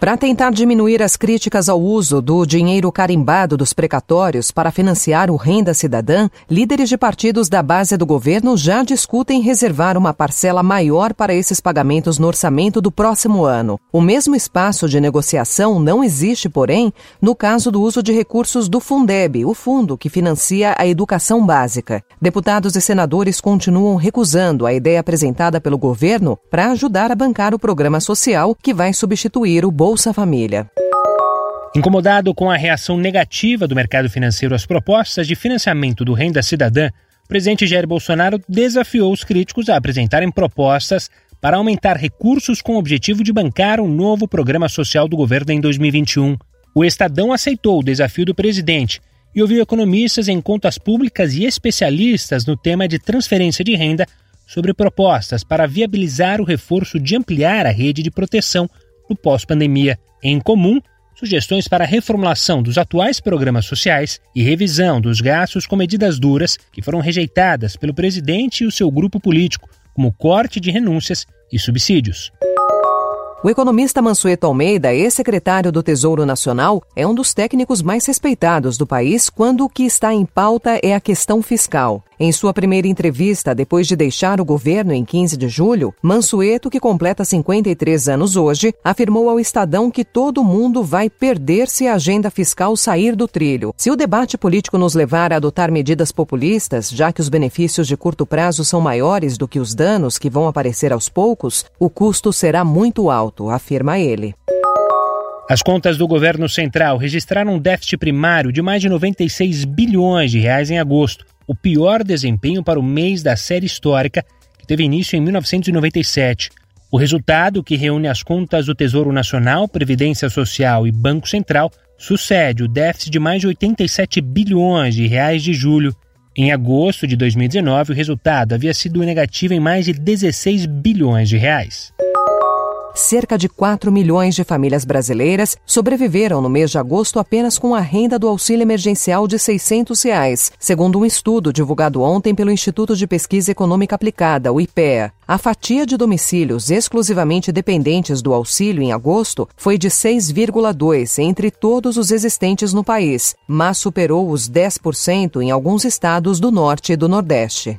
Para tentar diminuir as críticas ao uso do dinheiro carimbado dos precatórios para financiar o Renda Cidadã, líderes de partidos da base do governo já discutem reservar uma parcela maior para esses pagamentos no orçamento do próximo ano. O mesmo espaço de negociação não existe, porém, no caso do uso de recursos do Fundeb, o fundo que financia a educação básica. Deputados e senadores continuam recusando a ideia apresentada pelo governo para ajudar a bancar o programa social que vai substituir o Bolsa Bolsa Família. Incomodado com a reação negativa do mercado financeiro às propostas de financiamento do Renda Cidadã, o presidente Jair Bolsonaro desafiou os críticos a apresentarem propostas para aumentar recursos com o objetivo de bancar um novo programa social do governo em 2021. O Estadão aceitou o desafio do presidente e ouviu economistas em contas públicas e especialistas no tema de transferência de renda sobre propostas para viabilizar o reforço de ampliar a rede de proteção no pós-pandemia. Em comum, sugestões para reformulação dos atuais programas sociais e revisão dos gastos com medidas duras que foram rejeitadas pelo presidente e o seu grupo político, como corte de renúncias e subsídios. O economista Mansueto Almeida, ex-secretário do Tesouro Nacional, é um dos técnicos mais respeitados do país quando o que está em pauta é a questão fiscal. Em sua primeira entrevista, depois de deixar o governo em 15 de julho, Mansueto, que completa 53 anos hoje, afirmou ao Estadão que todo mundo vai perder se a agenda fiscal sair do trilho. Se o debate político nos levar a adotar medidas populistas, já que os benefícios de curto prazo são maiores do que os danos que vão aparecer aos poucos, o custo será muito alto, afirma ele. As contas do governo central registraram um déficit primário de mais de 96 bilhões de reais em agosto, o pior desempenho para o mês da série histórica, que teve início em 1997. O resultado, que reúne as contas do Tesouro Nacional, Previdência Social e Banco Central, sucede o déficit de mais de 87 bilhões de reais de julho. Em agosto de 2019, o resultado havia sido negativo em mais de 16 bilhões de reais cerca de 4 milhões de famílias brasileiras sobreviveram no mês de agosto apenas com a renda do auxílio emergencial de 600 reais, segundo um estudo divulgado ontem pelo Instituto de Pesquisa Econômica Aplicada, o IPEA. A fatia de domicílios exclusivamente dependentes do auxílio em agosto foi de 6,2 entre todos os existentes no país, mas superou os 10% em alguns estados do norte e do nordeste.